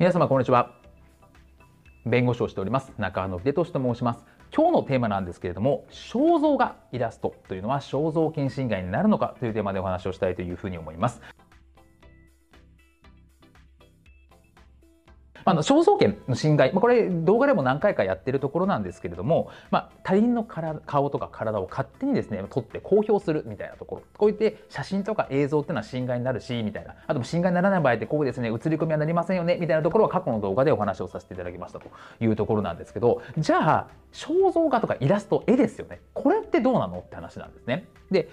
皆様こんにちは。弁護士をしております中野秀俊と申します。今日のテーマなんですけれども肖像画イラストというのは肖像権侵害になるのかというテーマでお話をしたいというふうに思います。あの肖像権の侵害、まあ、これ動画でも何回かやってるところなんですけれども、まあ、他人の顔とか体を勝手にですね撮って公表するみたいなところ。こういって写真とか映像っていうのは侵害になるしみたいな。あと侵害にならない場合ってこうですね映り込みはなりませんよねみたいなところは過去の動画でお話をさせていただきましたと。いうところなんですけど。じゃあ肖像画とかイラスト絵ですよね。これってどうなのって話なんですね。で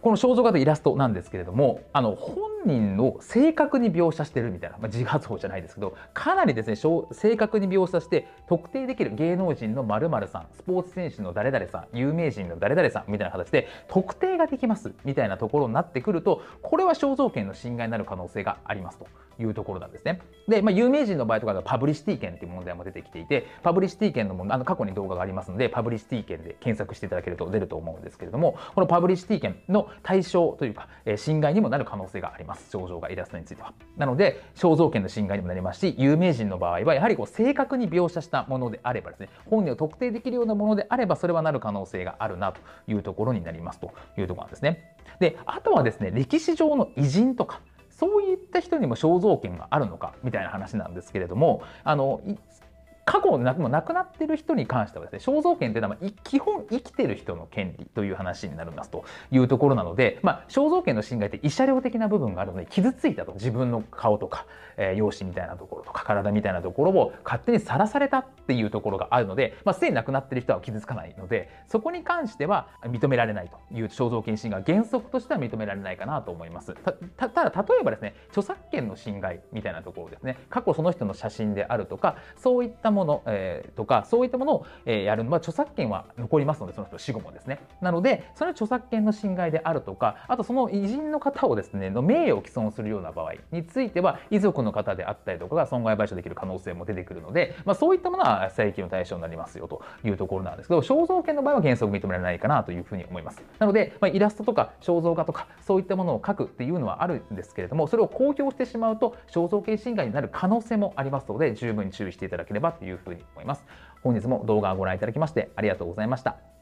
この肖像画とイラストなんですけれどもあの本人を正確に描写してるみたいな、まあ、自発法じゃないですけどかなりですね正確に描写して特定できる芸能人の〇〇さんスポーツ選手の誰々さん有名人の誰々さんみたいな形で特定ができますみたいなところになってくるとこれは肖像権の侵害になる可能性がありますというところなんですね。で、まあ、有名人の場合とかパブリシティ権っていう問題も出てきていてパブリシティ権のもあの過去に動画がありますのでパブリシティ権で検索していただけると出ると思うんですけれどもこのパブリシティ権の対象というか、えー、侵害にもなる可能性があります肖像画イラストについては。なので肖像権の侵害にもなりますし有名人の場合はやはりこう正確に描写したものであればですね本人を特定できるようなものであればそれはなる可能性があるなというところになりますというところなんですね。であとはですね歴史上の偉人とかそういった人にも肖像権があるのかみたいな話なんですけれどもあの過去なもう亡くなってる人に関してはですね肖像権っていうのは基本生きてる人の権利という話になりますというところなので、まあ、肖像権の侵害って慰謝料的な部分があるので傷ついたと自分の顔とか、えー、容姿みたいなところとか体みたいなところを勝手にさらされたっていうところがあるので、まあ、すでに亡くなってる人は傷つかないのでそこに関しては認められないという肖像権侵害原則としては認められないかなと思います。たただ例えばですね著作権の侵害みたいなところですね過去その人の写真であるとかそういったもの、えー、とかそういったものを、えー、やるのは著作権は残りますのでその人死後もですね。なのでそれは著作権の侵害であるとかあとその偉人の方をですねの名誉を毀損するような場合については遺族の方であったりとかが損害賠償できる可能性も出てくるので、まあ、そういったものは請求の対象になりますよというところなんですけど肖像権の場合は原則認められないかなというふうに思います。なので、まあ、イラストとか肖像画とかそういったものを描くっていうのはあるんですけれどもそれを公表してしまうと肖像権侵害になる可能性もありますので十分に注意していただければというふうに思います。本日も動画をご覧いただきましてありがとうございました。